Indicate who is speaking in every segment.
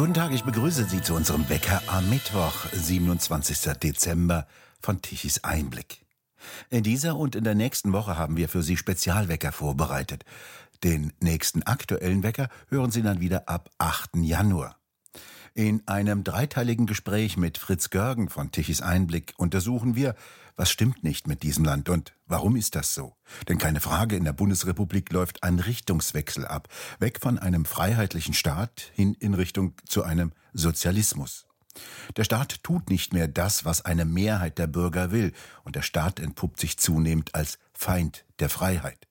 Speaker 1: Guten Tag, ich begrüße Sie zu unserem Wecker am Mittwoch, 27. Dezember von Tichys Einblick. In dieser und in der nächsten Woche haben wir für Sie Spezialwecker vorbereitet. Den nächsten aktuellen Wecker hören Sie dann wieder ab 8. Januar. In einem dreiteiligen Gespräch mit Fritz Görgen von Tichys Einblick untersuchen wir, was stimmt nicht mit diesem Land und warum ist das so? Denn keine Frage, in der Bundesrepublik läuft ein Richtungswechsel ab, weg von einem freiheitlichen Staat hin in Richtung zu einem Sozialismus. Der Staat tut nicht mehr das, was eine Mehrheit der Bürger will, und der Staat entpuppt sich zunehmend als Feind der Freiheit.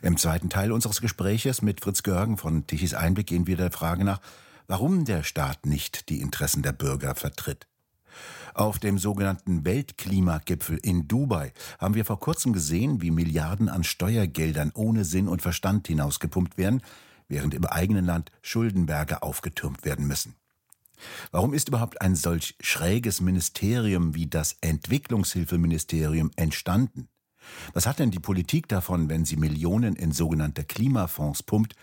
Speaker 1: Im zweiten Teil unseres Gespräches mit Fritz Görgen von Tichys Einblick gehen wir der Frage nach, warum der Staat nicht die Interessen der Bürger vertritt. Auf dem sogenannten Weltklimagipfel in Dubai haben wir vor kurzem gesehen, wie Milliarden an Steuergeldern ohne Sinn und Verstand hinausgepumpt werden, während im eigenen Land Schuldenberge aufgetürmt werden müssen. Warum ist überhaupt ein solch schräges Ministerium wie das Entwicklungshilfeministerium entstanden? Was hat denn die Politik davon, wenn sie Millionen in sogenannte Klimafonds pumpt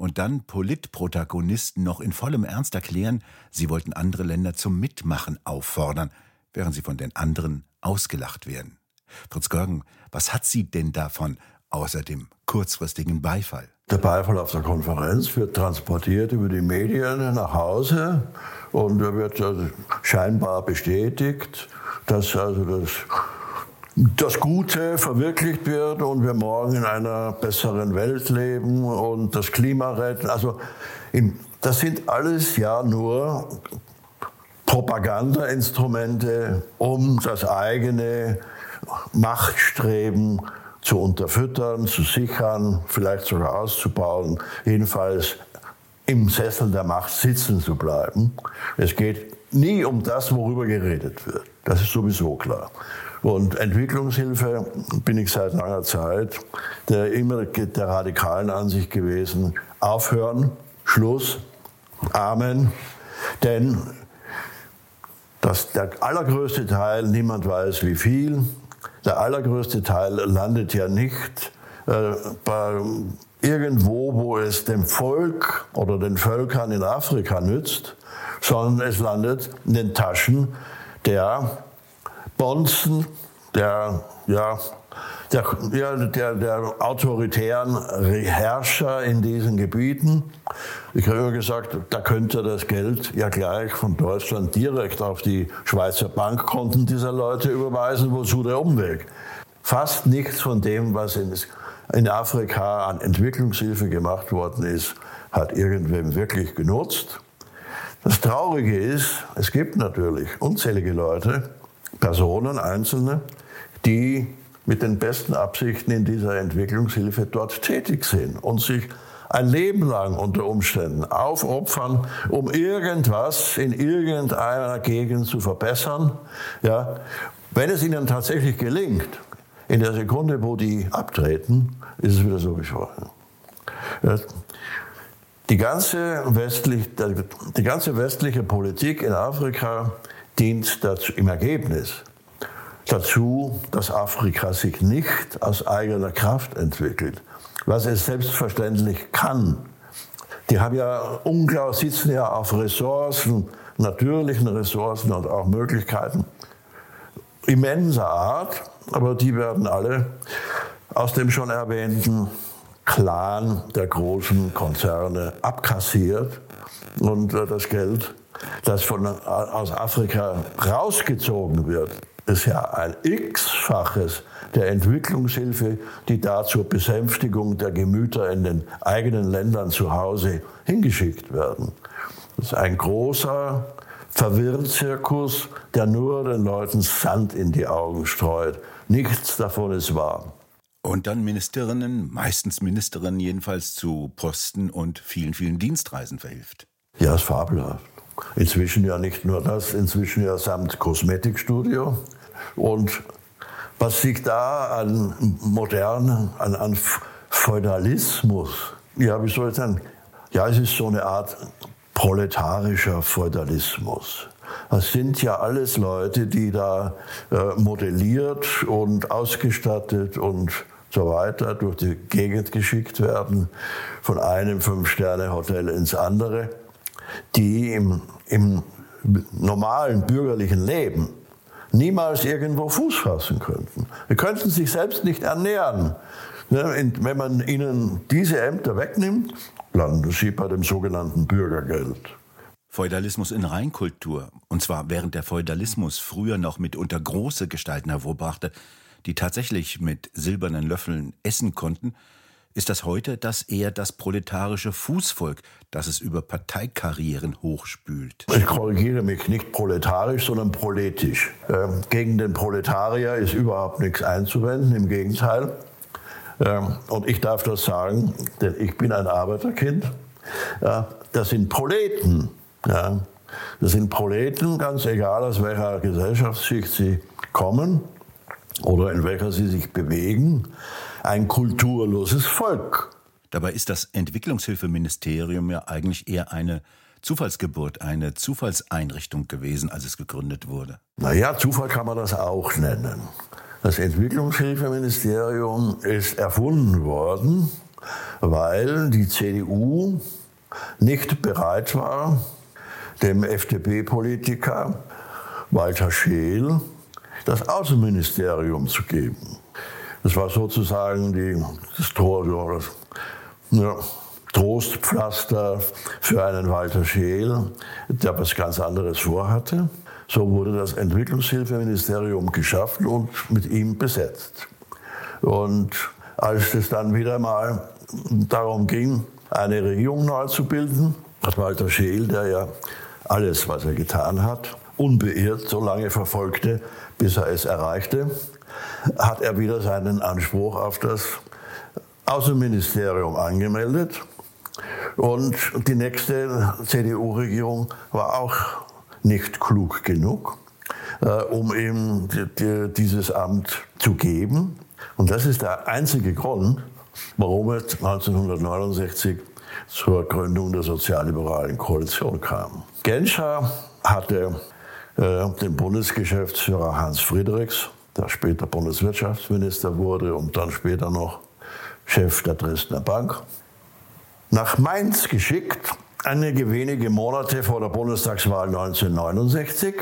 Speaker 1: und dann Politprotagonisten noch in vollem Ernst erklären, sie wollten andere Länder zum Mitmachen auffordern, während sie von den anderen ausgelacht werden. Fritz Görgen, was hat sie denn davon, außer dem kurzfristigen Beifall?
Speaker 2: Der Beifall auf der Konferenz wird transportiert über die Medien nach Hause und er wird also scheinbar bestätigt, dass also das das Gute verwirklicht wird und wir morgen in einer besseren Welt leben und das Klima retten. Also das sind alles ja nur Propagandainstrumente, um das eigene Machtstreben zu unterfüttern, zu sichern, vielleicht sogar auszubauen, jedenfalls im Sessel der Macht sitzen zu bleiben. Es geht nie um das, worüber geredet wird. Das ist sowieso klar. Und Entwicklungshilfe bin ich seit langer Zeit der immer der radikalen Ansicht gewesen. Aufhören, Schluss, Amen. Denn das, der allergrößte Teil, niemand weiß wie viel, der allergrößte Teil landet ja nicht äh, bei irgendwo, wo es dem Volk oder den Völkern in Afrika nützt, sondern es landet in den Taschen der Bonzen, der, ja, der, ja, der, der autoritären Herrscher in diesen Gebieten. Ich habe immer gesagt, da könnte das Geld ja gleich von Deutschland direkt auf die Schweizer Bankkonten dieser Leute überweisen. Wozu der Umweg? Fast nichts von dem, was in, in Afrika an Entwicklungshilfe gemacht worden ist, hat irgendwem wirklich genutzt. Das Traurige ist, es gibt natürlich unzählige Leute, Personen, Einzelne, die mit den besten Absichten in dieser Entwicklungshilfe dort tätig sind und sich ein Leben lang unter Umständen aufopfern, um irgendwas in irgendeiner Gegend zu verbessern. Ja, wenn es ihnen tatsächlich gelingt, in der Sekunde, wo die abtreten, ist es wieder so wie vorher. Die ganze, westlich, die ganze westliche Politik in Afrika dient dazu, im Ergebnis dazu, dass Afrika sich nicht aus eigener Kraft entwickelt, was es selbstverständlich kann. Die haben ja unglaublich, sitzen ja auf Ressourcen, natürlichen Ressourcen und auch Möglichkeiten. Immenser Art, aber die werden alle aus dem schon erwähnten Clan der großen Konzerne abkassiert. Und äh, das Geld das von, aus Afrika rausgezogen wird, ist ja ein x-faches der Entwicklungshilfe, die da zur Besänftigung der Gemüter in den eigenen Ländern zu Hause hingeschickt werden. Das ist ein großer Verwirrzirkus, der nur den Leuten Sand in die Augen streut. Nichts davon ist wahr.
Speaker 1: Und dann Ministerinnen, meistens Ministerinnen jedenfalls, zu Posten und vielen, vielen Dienstreisen verhilft.
Speaker 2: Ja, ist fabelhaft. Inzwischen ja nicht nur das, inzwischen ja samt Kosmetikstudio. Und was sich da an modernen, an, an Feudalismus, ja, wie soll ich sagen, ja, es ist so eine Art proletarischer Feudalismus. Das sind ja alles Leute, die da äh, modelliert und ausgestattet und so weiter durch die Gegend geschickt werden, von einem Fünf-Sterne-Hotel ins andere. Die im, im normalen bürgerlichen Leben niemals irgendwo Fuß fassen könnten. Sie könnten sich selbst nicht ernähren. Wenn man ihnen diese Ämter wegnimmt, landen sie bei dem sogenannten Bürgergeld.
Speaker 1: Feudalismus in Reinkultur, und zwar während der Feudalismus früher noch mitunter große Gestalten hervorbrachte, die tatsächlich mit silbernen Löffeln essen konnten, ist das heute das eher das proletarische Fußvolk, das es über Parteikarrieren hochspült.
Speaker 2: Ich korrigiere mich nicht proletarisch, sondern proletisch. Ähm, gegen den Proletarier ist überhaupt nichts einzuwenden, im Gegenteil. Ähm, und ich darf das sagen, denn ich bin ein Arbeiterkind. Ja, das sind Proleten. Ja. Das sind Proleten, ganz egal aus welcher Gesellschaftsschicht sie kommen oder in welcher sie sich bewegen ein kulturloses Volk.
Speaker 1: Dabei ist das Entwicklungshilfeministerium ja eigentlich eher eine Zufallsgeburt, eine Zufallseinrichtung gewesen, als es gegründet wurde.
Speaker 2: Naja, Zufall kann man das auch nennen. Das Entwicklungshilfeministerium ist erfunden worden, weil die CDU nicht bereit war, dem FDP-Politiker Walter Scheel das Außenministerium zu geben. Das war sozusagen die, das Tor, das, ja, Trostpflaster für einen Walter Scheel, der was ganz anderes vorhatte. So wurde das Entwicklungshilfeministerium geschaffen und mit ihm besetzt. Und als es dann wieder mal darum ging, eine Regierung neu zu bilden, hat Walter Scheel, der ja alles, was er getan hat, unbeirrt so lange verfolgte, bis er es erreichte, hat er wieder seinen Anspruch auf das Außenministerium angemeldet. Und die nächste CDU-Regierung war auch nicht klug genug, äh, um ihm dieses Amt zu geben. Und das ist der einzige Grund, warum es 1969 zur Gründung der sozialliberalen Koalition kam. Genscher hatte äh, den Bundesgeschäftsführer Hans Friedrichs der später Bundeswirtschaftsminister wurde und dann später noch Chef der Dresdner Bank, nach Mainz geschickt, einige wenige Monate vor der Bundestagswahl 1969,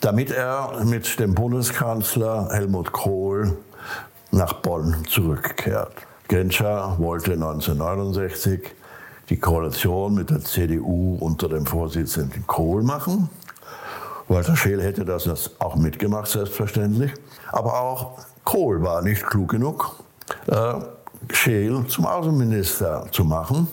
Speaker 2: damit er mit dem Bundeskanzler Helmut Kohl nach Bonn zurückkehrt. Genscher wollte 1969 die Koalition mit der CDU unter dem Vorsitzenden Kohl machen. Walter Scheel hätte das auch mitgemacht, selbstverständlich. Aber auch Kohl war nicht klug genug, äh, Scheel zum Außenminister zu machen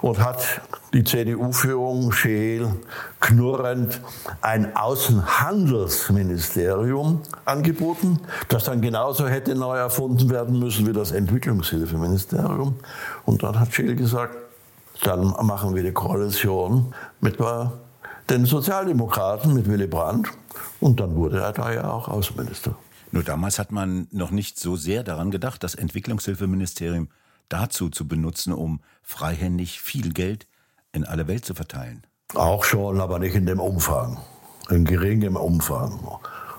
Speaker 2: und hat die CDU-Führung Scheel knurrend ein Außenhandelsministerium angeboten, das dann genauso hätte neu erfunden werden müssen wie das Entwicklungshilfeministerium. Und dann hat Scheel gesagt, dann machen wir die Koalition mit den Sozialdemokraten, mit Willy Brandt. Und dann wurde er da ja auch Außenminister.
Speaker 1: Nur damals hat man noch nicht so sehr daran gedacht, das Entwicklungshilfeministerium dazu zu benutzen, um freihändig viel Geld in alle Welt zu verteilen.
Speaker 2: Auch schon, aber nicht in dem Umfang, in geringem Umfang.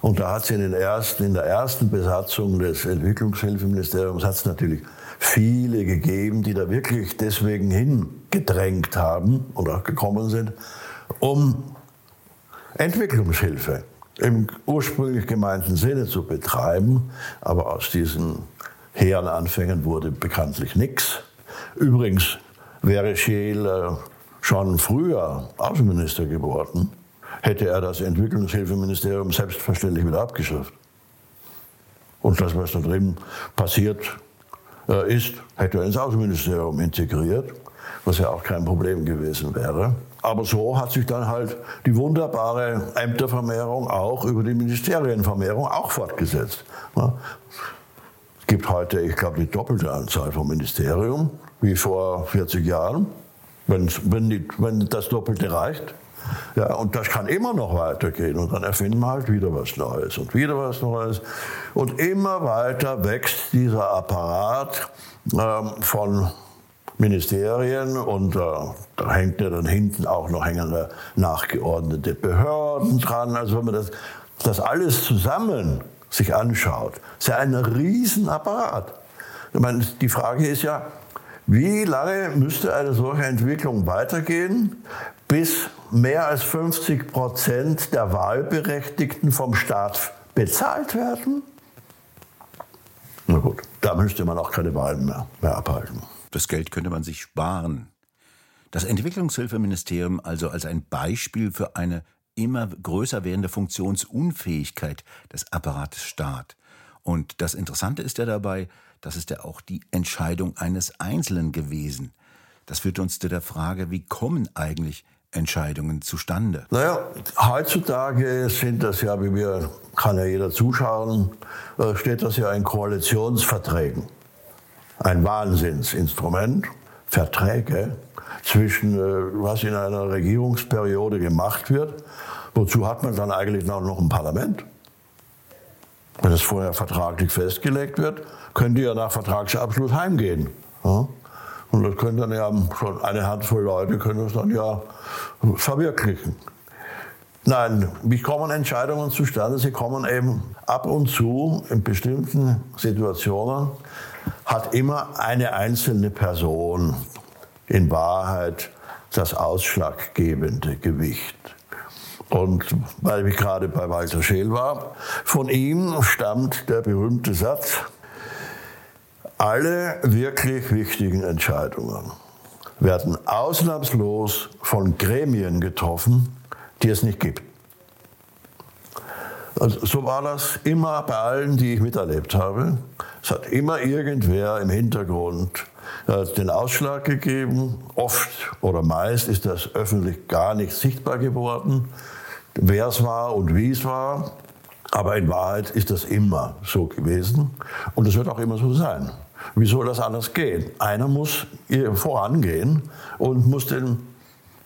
Speaker 2: Und da hat es in, den ersten, in der ersten Besatzung des Entwicklungshilfeministeriums hat es natürlich viele gegeben, die da wirklich deswegen hingedrängt haben und auch gekommen sind, um Entwicklungshilfe im ursprünglich gemeinten Sinne zu betreiben. Aber aus diesen hehren Anfängen wurde bekanntlich nichts. Übrigens wäre Scheel äh, schon früher Außenminister geworden, hätte er das Entwicklungshilfeministerium selbstverständlich wieder abgeschafft. Und das, was da drin passiert äh, ist, hätte er ins Außenministerium integriert, was ja auch kein Problem gewesen wäre. Aber so hat sich dann halt die wunderbare Ämtervermehrung auch über die Ministerienvermehrung auch fortgesetzt. Es gibt heute, ich glaube, die doppelte Anzahl vom Ministerium wie vor 40 Jahren, wenn, wenn, wenn das Doppelte reicht. Ja, und das kann immer noch weitergehen. Und dann erfinden wir halt wieder was Neues und wieder was Neues. Und immer weiter wächst dieser Apparat ähm, von Ministerien und äh, da hängt ja dann hinten auch noch hängende nachgeordnete Behörden dran. Also wenn man das, das alles zusammen sich anschaut, ist ja ein Riesenapparat. Ich meine, die Frage ist ja, wie lange müsste eine solche Entwicklung weitergehen, bis mehr als 50 Prozent der Wahlberechtigten vom Staat bezahlt werden? Na gut, da müsste man auch keine Wahlen mehr, mehr abhalten.
Speaker 1: Das Geld könnte man sich sparen. Das Entwicklungshilfeministerium also als ein Beispiel für eine immer größer werdende Funktionsunfähigkeit des Apparates Staat. Und das Interessante ist ja dabei, das ist ja auch die Entscheidung eines Einzelnen gewesen. Das führt uns zu der Frage, wie kommen eigentlich Entscheidungen zustande?
Speaker 2: Naja, heutzutage sind das ja, wie wir, kann ja jeder zuschauen, äh, steht das ja in Koalitionsverträgen. Ein Wahnsinnsinstrument, Verträge zwischen, äh, was in einer Regierungsperiode gemacht wird. Wozu hat man dann eigentlich noch ein Parlament? Wenn es vorher vertraglich festgelegt wird, können die ja nach Vertragsabschluss heimgehen. Ja? Und das können dann ja schon eine Handvoll Leute können das dann ja verwirklichen. Nein, wie kommen Entscheidungen zustande? Sie kommen eben ab und zu in bestimmten Situationen, hat immer eine einzelne Person in Wahrheit das ausschlaggebende Gewicht. Und weil ich gerade bei Walter Scheel war, von ihm stammt der berühmte Satz, alle wirklich wichtigen Entscheidungen werden ausnahmslos von Gremien getroffen, die es nicht gibt. Also so war das immer bei allen, die ich miterlebt habe. Es hat immer irgendwer im Hintergrund äh, den Ausschlag gegeben. Oft oder meist ist das öffentlich gar nicht sichtbar geworden, wer es war und wie es war. Aber in Wahrheit ist das immer so gewesen und es wird auch immer so sein. Wie soll das anders gehen? Einer muss vorangehen und muss den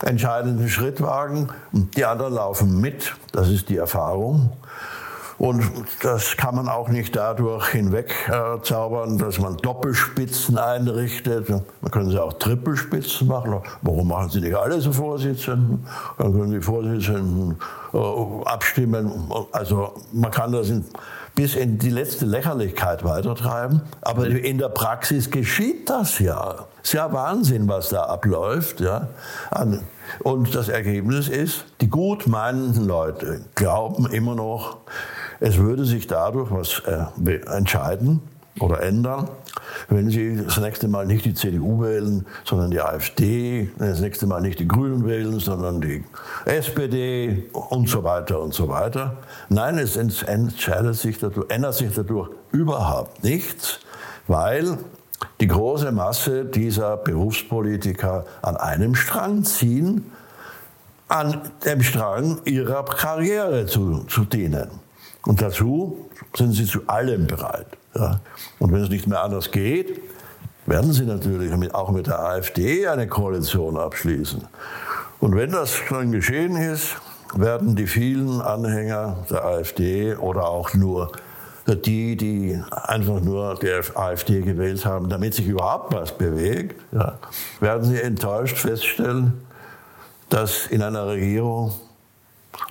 Speaker 2: entscheidenden Schritt wagen. Die anderen laufen mit. Das ist die Erfahrung. Und das kann man auch nicht dadurch hinwegzaubern, äh, dass man Doppelspitzen einrichtet. Man können sie auch Trippelspitzen machen. Warum machen sie nicht alle so Vorsitzenden? Dann können die Vorsitzenden äh, abstimmen. Also man kann das in, bis in die letzte Lächerlichkeit weitertreiben. Aber in der Praxis geschieht das ja. Ist ja Wahnsinn, was da abläuft. Ja. Und das Ergebnis ist, die gut meinenden Leute glauben immer noch, es würde sich dadurch was äh, entscheiden oder ändern, wenn Sie das nächste Mal nicht die CDU wählen, sondern die AfD, das nächste Mal nicht die Grünen wählen, sondern die SPD und so weiter und so weiter. Nein, es entscheidet sich dadurch, ändert sich dadurch überhaupt nichts, weil die große Masse dieser Berufspolitiker an einem Strang ziehen, an dem Strang ihrer Karriere zu, zu dienen. Und dazu sind sie zu allem bereit. Ja. Und wenn es nicht mehr anders geht, werden sie natürlich auch mit der AfD eine Koalition abschließen. Und wenn das dann geschehen ist, werden die vielen Anhänger der AfD oder auch nur die, die einfach nur die AfD gewählt haben, damit sich überhaupt was bewegt, ja, werden sie enttäuscht feststellen, dass in einer Regierung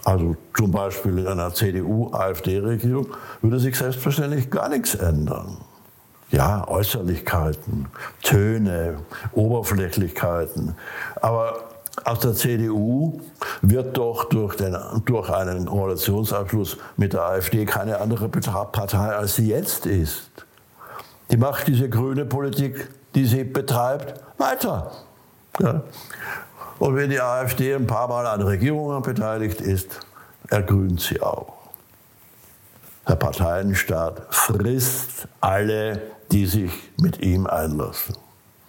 Speaker 2: also zum Beispiel in einer CDU-AfD-Regierung würde sich selbstverständlich gar nichts ändern. Ja, Äußerlichkeiten, Töne, Oberflächlichkeiten. Aber aus der CDU wird doch durch, den, durch einen Koalitionsabschluss mit der AfD keine andere Partei, als sie jetzt ist. Die macht diese grüne Politik, die sie betreibt, weiter. Ja. Und wenn die AfD ein paar Mal an Regierungen beteiligt ist, ergrünt sie auch. Der Parteienstaat frisst alle, die sich mit ihm einlassen.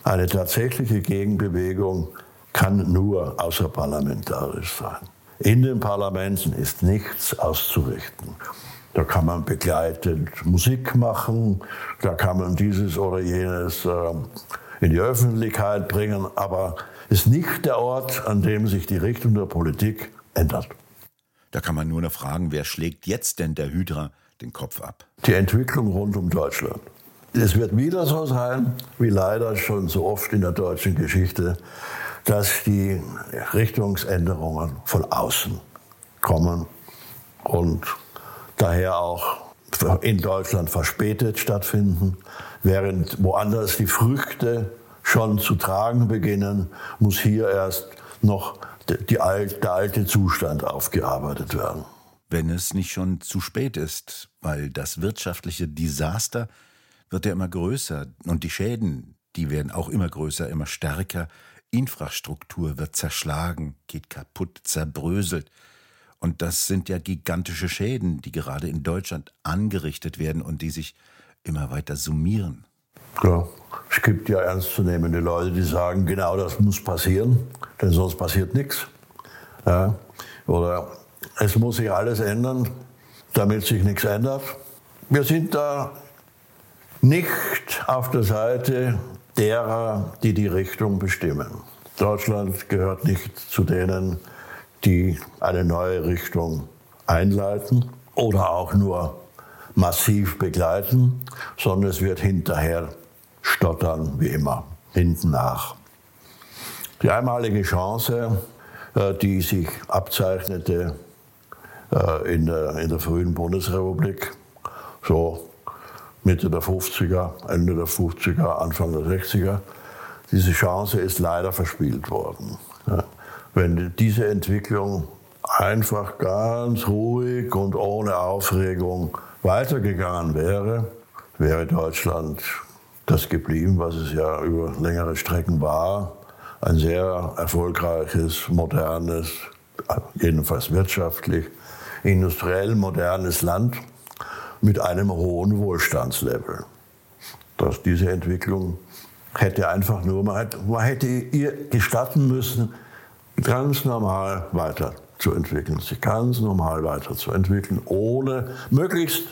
Speaker 2: Eine tatsächliche Gegenbewegung kann nur außerparlamentarisch sein. In den Parlamenten ist nichts auszurichten. Da kann man begleitend Musik machen, da kann man dieses oder jenes äh, in die Öffentlichkeit bringen, aber ist nicht der Ort, an dem sich die Richtung der Politik ändert.
Speaker 1: Da kann man nur noch fragen, wer schlägt jetzt denn der Hydra den Kopf ab?
Speaker 2: Die Entwicklung rund um Deutschland. Es wird wieder so sein, wie leider schon so oft in der deutschen Geschichte, dass die Richtungsänderungen von außen kommen und daher auch in Deutschland verspätet stattfinden, während woanders die Früchte schon zu tragen beginnen, muss hier erst noch alt, der alte Zustand aufgearbeitet werden.
Speaker 1: Wenn es nicht schon zu spät ist, weil das wirtschaftliche Desaster wird ja immer größer und die Schäden, die werden auch immer größer, immer stärker. Infrastruktur wird zerschlagen, geht kaputt, zerbröselt. Und das sind ja gigantische Schäden, die gerade in Deutschland angerichtet werden und die sich immer weiter summieren.
Speaker 2: Ja, es gibt ja ernstzunehmende Leute, die sagen, genau das muss passieren, denn sonst passiert nichts. Ja, oder es muss sich alles ändern, damit sich nichts ändert. Wir sind da nicht auf der Seite derer, die die Richtung bestimmen. Deutschland gehört nicht zu denen, die eine neue Richtung einleiten oder auch nur massiv begleiten, sondern es wird hinterher stottern, wie immer, hinten nach. Die einmalige Chance, äh, die sich abzeichnete äh, in der, in der frühen Bundesrepublik, so Mitte der 50er, Ende der 50er, Anfang der 60er. Diese Chance ist leider verspielt worden. Wenn diese Entwicklung einfach ganz ruhig und ohne Aufregung weitergegangen wäre, wäre Deutschland das geblieben, was es ja über längere Strecken war. Ein sehr erfolgreiches, modernes, jedenfalls wirtschaftlich, industriell modernes Land mit einem hohen Wohlstandslevel. Dass diese Entwicklung hätte einfach nur, man hätte, ihr gestatten müssen, ganz normal weiterzuentwickeln, sich ganz normal weiterzuentwickeln, ohne, möglichst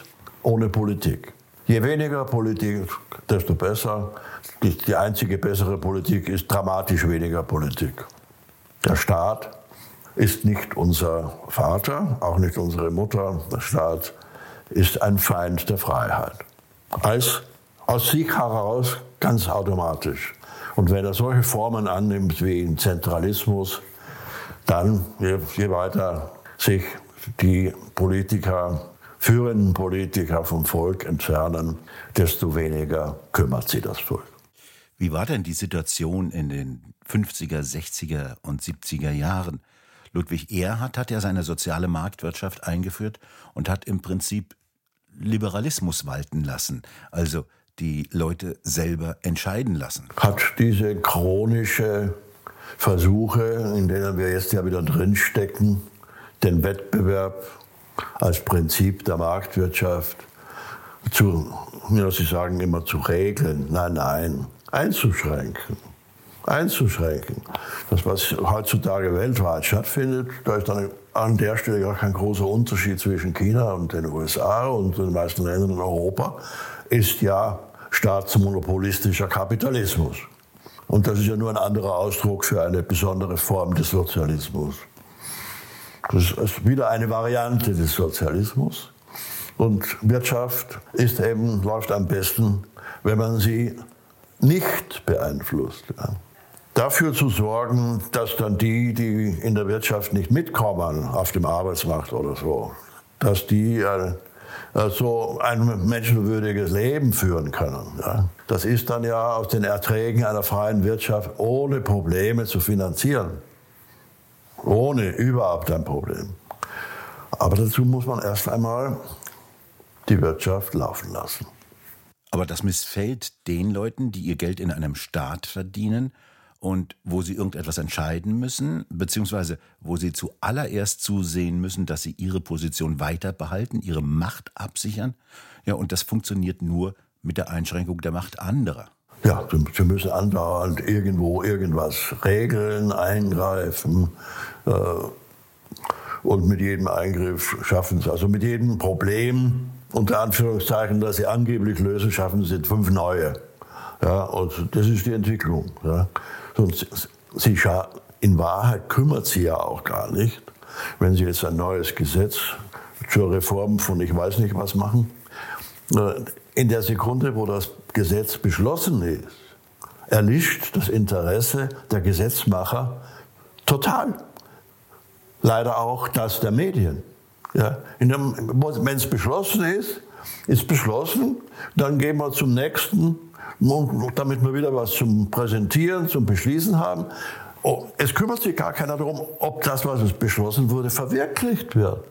Speaker 2: ohne Politik. Je weniger Politik, desto besser. Die, die einzige bessere Politik ist dramatisch weniger Politik. Der Staat ist nicht unser Vater, auch nicht unsere Mutter. Der Staat ist ein Feind der Freiheit. Als, aus sich heraus ganz automatisch. Und wenn er solche Formen annimmt wie Zentralismus, dann, je, je weiter sich die Politiker, führenden Politiker vom Volk entfernen, desto weniger kümmert sie das Volk.
Speaker 1: Wie war denn die Situation in den 50er, 60er und 70er Jahren? Ludwig Erhard hat ja seine soziale Marktwirtschaft eingeführt und hat im Prinzip Liberalismus walten lassen, also die Leute selber entscheiden lassen.
Speaker 2: Hat diese chronische Versuche, in denen wir jetzt ja wieder drinstecken, den Wettbewerb als Prinzip der Marktwirtschaft zu, ja, Sie sagen immer zu regeln, nein, nein, einzuschränken einzuschränken. Das, was heutzutage weltweit stattfindet, da ist dann an der Stelle gar kein großer Unterschied zwischen China und den USA und den meisten Ländern in Europa, ist ja staatsmonopolistischer Kapitalismus. Und das ist ja nur ein anderer Ausdruck für eine besondere Form des Sozialismus. Das ist wieder eine Variante des Sozialismus. Und Wirtschaft ist eben, läuft am besten, wenn man sie nicht beeinflusst dafür zu sorgen, dass dann die, die in der Wirtschaft nicht mitkommen, auf dem Arbeitsmarkt oder so, dass die äh, so ein menschenwürdiges Leben führen können. Das ist dann ja aus den Erträgen einer freien Wirtschaft ohne Probleme zu finanzieren. Ohne überhaupt ein Problem. Aber dazu muss man erst einmal die Wirtschaft laufen lassen.
Speaker 1: Aber das missfällt den Leuten, die ihr Geld in einem Staat verdienen und wo sie irgendetwas entscheiden müssen, beziehungsweise wo sie zuallererst zusehen müssen, dass sie ihre Position weiter behalten, ihre Macht absichern. Ja, und das funktioniert nur mit der Einschränkung der Macht anderer.
Speaker 2: Ja, sie müssen andauernd irgendwo irgendwas regeln, eingreifen. Äh, und mit jedem Eingriff schaffen sie, also mit jedem Problem, unter Anführungszeichen, das sie angeblich lösen, schaffen sie fünf neue. Ja, und das ist die Entwicklung. Ja. Und sie, in Wahrheit kümmert sie ja auch gar nicht, wenn sie jetzt ein neues Gesetz zur Reform von ich weiß nicht was machen. Äh, in der Sekunde, wo das Gesetz beschlossen ist, erlischt das Interesse der Gesetzmacher total. Leider auch das der Medien. Ja, Wenn es beschlossen ist, ist beschlossen, dann gehen wir zum nächsten damit wir wieder was zum Präsentieren, zum Beschließen haben. oh, es kümmert sich gar keiner darum, ob das, was beschlossen wurde, verwirklicht wird.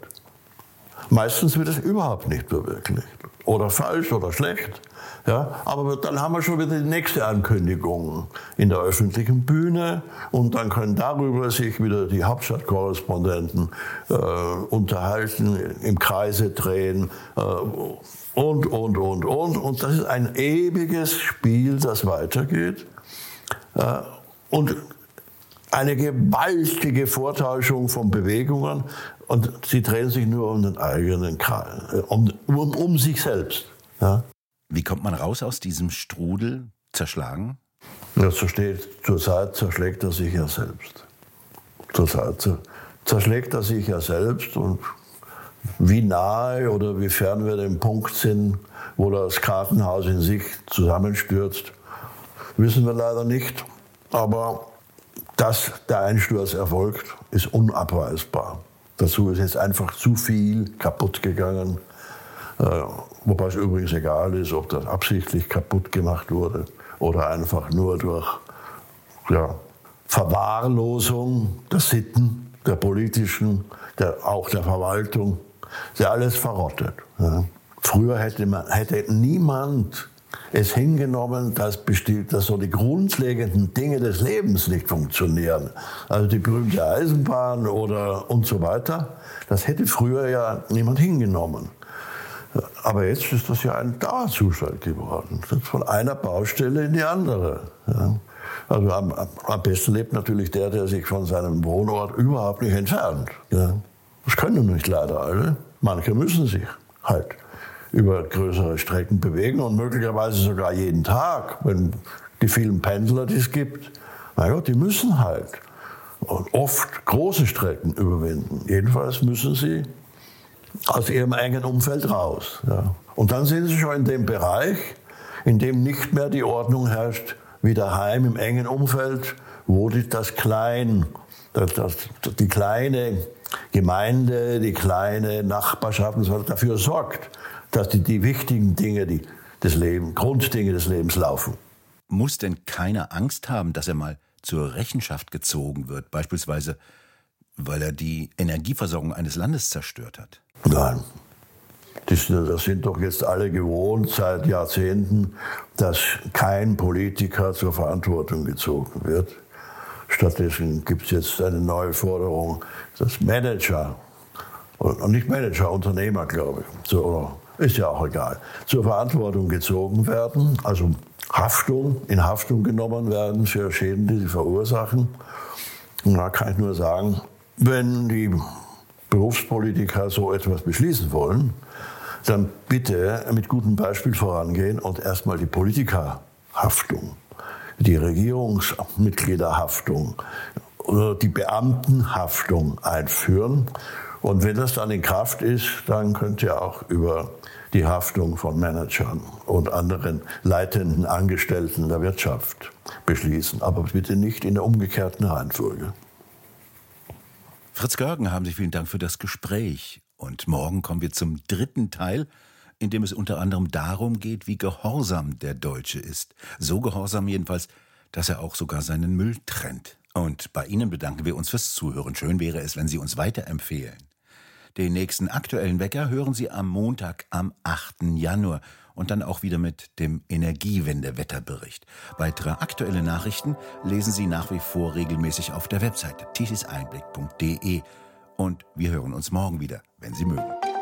Speaker 2: Meistens wird es überhaupt nicht verwirklicht. Oder falsch oder schlecht. Ja, aber dann haben wir schon wieder die nächste Ankündigung in der öffentlichen Bühne und dann können darüber sich wieder die Hauptstadtkorrespondenten äh, unterhalten, im Kreise drehen äh, und, und, und, und. Und das ist ein ewiges Spiel, das weitergeht. Äh, und eine gewaltige Vortäuschung von Bewegungen und sie drehen sich nur um den eigenen Kreis, äh, um, um, um sich selbst. Ja.
Speaker 1: Wie kommt man raus aus diesem Strudel zerschlagen?
Speaker 2: Ja, so steht, zurzeit zerschlägt er sich ja selbst. Zurzeit zerschlägt er sich ja selbst und wie nahe oder wie fern wir dem Punkt sind, wo das Kartenhaus in sich zusammenstürzt, wissen wir leider nicht. Aber dass der Einsturz erfolgt, ist unabweisbar. Dazu ist jetzt einfach zu viel kaputt gegangen. Äh, wobei es übrigens egal ist, ob das absichtlich kaputt gemacht wurde oder einfach nur durch ja, Verwahrlosung der Sitten, der politischen, der, auch der Verwaltung. Ist ja alles verrottet. Ja. Früher hätte, man, hätte niemand es hingenommen, dass, bestimmt, dass so die grundlegenden Dinge des Lebens nicht funktionieren. Also die berühmte Eisenbahn oder und so weiter. Das hätte früher ja niemand hingenommen. Aber jetzt ist das ja ein Dauerzustand geworden. Von einer Baustelle in die andere. Ja. Also am, am, besten lebt natürlich der, der sich von seinem Wohnort überhaupt nicht entfernt. Ja. Das können nicht leider alle. Manche müssen sich halt über größere Strecken bewegen und möglicherweise sogar jeden Tag, wenn die vielen Pendler, die es gibt. Gott, die müssen halt und oft große Strecken überwinden. Jedenfalls müssen sie aus ihrem engen Umfeld raus. Ja. Und dann sind sie schon in dem Bereich, in dem nicht mehr die Ordnung herrscht wie daheim im engen Umfeld, wo das Klein, das, das, die kleine Gemeinde, die kleine Nachbarschaft dafür sorgt, dass die, die wichtigen Dinge die, des Lebens, Grunddinge des Lebens laufen.
Speaker 1: Muss denn keiner Angst haben, dass er mal zur Rechenschaft gezogen wird, beispielsweise weil er die Energieversorgung eines Landes zerstört hat?
Speaker 2: Nein. Das, das sind doch jetzt alle gewohnt seit Jahrzehnten, dass kein Politiker zur Verantwortung gezogen wird. Stattdessen gibt es jetzt eine neue Forderung, dass Manager, und nicht Manager, Unternehmer, glaube ich, so, ist ja auch egal, zur Verantwortung gezogen werden, also Haftung, in Haftung genommen werden für Schäden, die sie verursachen. Und da kann ich nur sagen, wenn die Berufspolitiker so etwas beschließen wollen, dann bitte mit gutem Beispiel vorangehen und erstmal die Politikerhaftung, die Regierungsmitgliederhaftung oder die Beamtenhaftung einführen. Und wenn das dann in Kraft ist, dann könnt ihr auch über die Haftung von Managern und anderen leitenden Angestellten der Wirtschaft beschließen. Aber bitte nicht in der umgekehrten Reihenfolge.
Speaker 1: Fritz Görgen, haben Sie vielen Dank für das Gespräch. Und morgen kommen wir zum dritten Teil, in dem es unter anderem darum geht, wie gehorsam der Deutsche ist. So gehorsam jedenfalls, dass er auch sogar seinen Müll trennt. Und bei Ihnen bedanken wir uns fürs Zuhören. Schön wäre es, wenn Sie uns weiterempfehlen. Den nächsten aktuellen Wecker hören Sie am Montag, am 8. Januar und dann auch wieder mit dem Energiewende-Wetterbericht. Weitere aktuelle Nachrichten lesen Sie nach wie vor regelmäßig auf der Webseite tisiseinblick.de. Und wir hören uns morgen wieder, wenn Sie mögen.